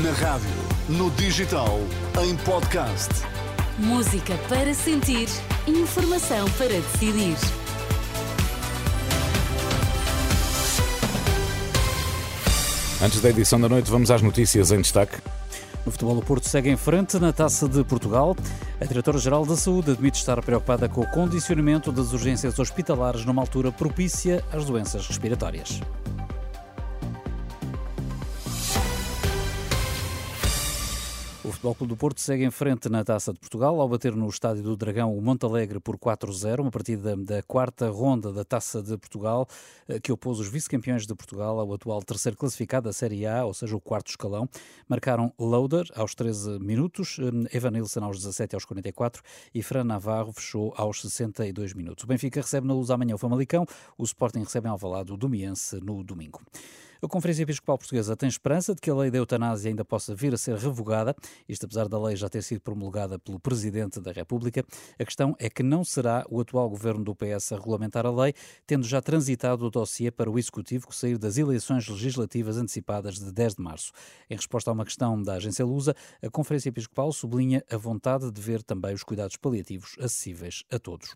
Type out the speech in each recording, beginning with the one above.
Na rádio, no digital, em podcast. Música para sentir, informação para decidir. Antes da edição da noite, vamos às notícias em destaque. No futebol, o Porto segue em frente na Taça de Portugal. A Diretora-Geral da Saúde admite estar preocupada com o condicionamento das urgências hospitalares numa altura propícia às doenças respiratórias. O Futebol Clube do Porto segue em frente na Taça de Portugal ao bater no Estádio do Dragão o Montalegre por 4-0, uma partida da quarta ronda da Taça de Portugal eh, que opôs os vice-campeões de Portugal ao atual terceiro classificado da Série A, ou seja, o quarto escalão. Marcaram Loader aos 13 minutos, eh, Evan Nilsson aos 17 aos 44 e Fran Navarro fechou aos 62 minutos. O Benfica recebe na luz amanhã o Famalicão, o Sporting recebe em Alvalade o Domiense no domingo. A Conferência Episcopal Portuguesa tem esperança de que a lei da eutanásia ainda possa vir a ser revogada, isto apesar da lei já ter sido promulgada pelo Presidente da República. A questão é que não será o atual governo do PS a regulamentar a lei, tendo já transitado o dossiê para o Executivo que sair das eleições legislativas antecipadas de 10 de março. Em resposta a uma questão da agência Lusa, a Conferência Episcopal sublinha a vontade de ver também os cuidados paliativos acessíveis a todos.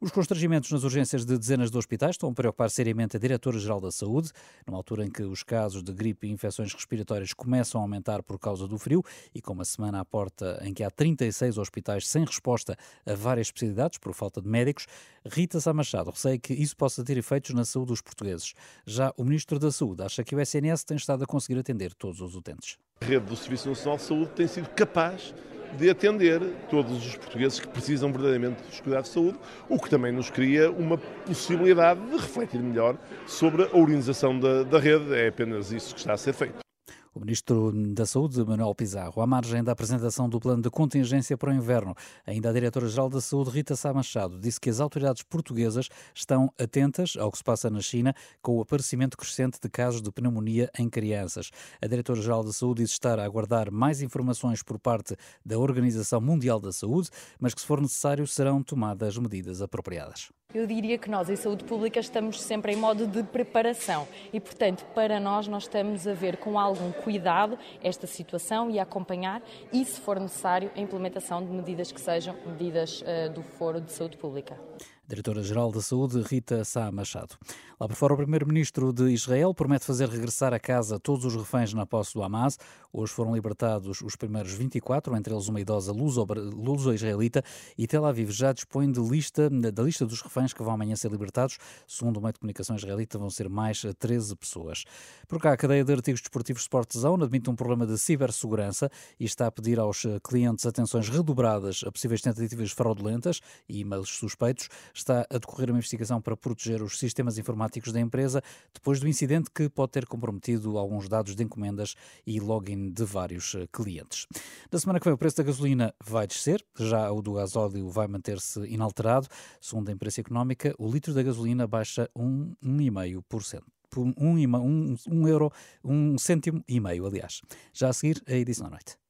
Os constrangimentos nas urgências de dezenas de hospitais estão a preocupar seriamente a Diretora-Geral da Saúde, numa altura em que os casos de gripe e infecções respiratórias começam a aumentar por causa do frio e com uma semana à porta em que há 36 hospitais sem resposta a várias especialidades por falta de médicos, Rita Sá Machado receia que isso possa ter efeitos na saúde dos portugueses. Já o Ministro da Saúde acha que o SNS tem estado a conseguir atender todos os utentes. A rede do Serviço Nacional de Saúde tem sido capaz de atender todos os portugueses que precisam verdadeiramente dos cuidados de saúde, o que também nos cria uma possibilidade de refletir melhor sobre a organização da, da rede. É apenas isso que está a ser feito. O Ministro da Saúde, Manuel Pizarro, à margem da apresentação do plano de contingência para o inverno, ainda a Diretora-Geral da Saúde, Rita Sá Machado, disse que as autoridades portuguesas estão atentas ao que se passa na China com o aparecimento crescente de casos de pneumonia em crianças. A Diretora-Geral da Saúde diz estar a aguardar mais informações por parte da Organização Mundial da Saúde, mas que, se for necessário, serão tomadas medidas apropriadas. Eu diria que nós, em saúde pública, estamos sempre em modo de preparação e, portanto, para nós, nós estamos a ver com algum cuidado esta situação e a acompanhar e, se for necessário, a implementação de medidas que sejam medidas uh, do Foro de Saúde Pública. Diretora-Geral da Saúde, Rita Sá Machado. Lá por fora, o primeiro-ministro de Israel promete fazer regressar a casa todos os reféns na posse do Hamas. Hoje foram libertados os primeiros 24, entre eles uma idosa luso-israelita, e Tel Aviv já dispõe de lista, da lista dos reféns que vão amanhã ser libertados. Segundo o meio de comunicação israelita, vão ser mais 13 pessoas. Por cá, a cadeia de artigos desportivos Sport Zone admite um problema de cibersegurança e está a pedir aos clientes atenções redobradas a possíveis tentativas fraudulentas e e-mails suspeitos está a decorrer uma investigação para proteger os sistemas informáticos da empresa depois do incidente que pode ter comprometido alguns dados de encomendas e login de vários eh, clientes. Na semana que vem, o preço da gasolina vai descer, já o do gasóleo vai manter-se inalterado. Segundo a imprensa económica, o litro da gasolina baixa 1,5%. Por um, um, um euro, um cêntimo e meio, aliás. Já a seguir, a edição da noite.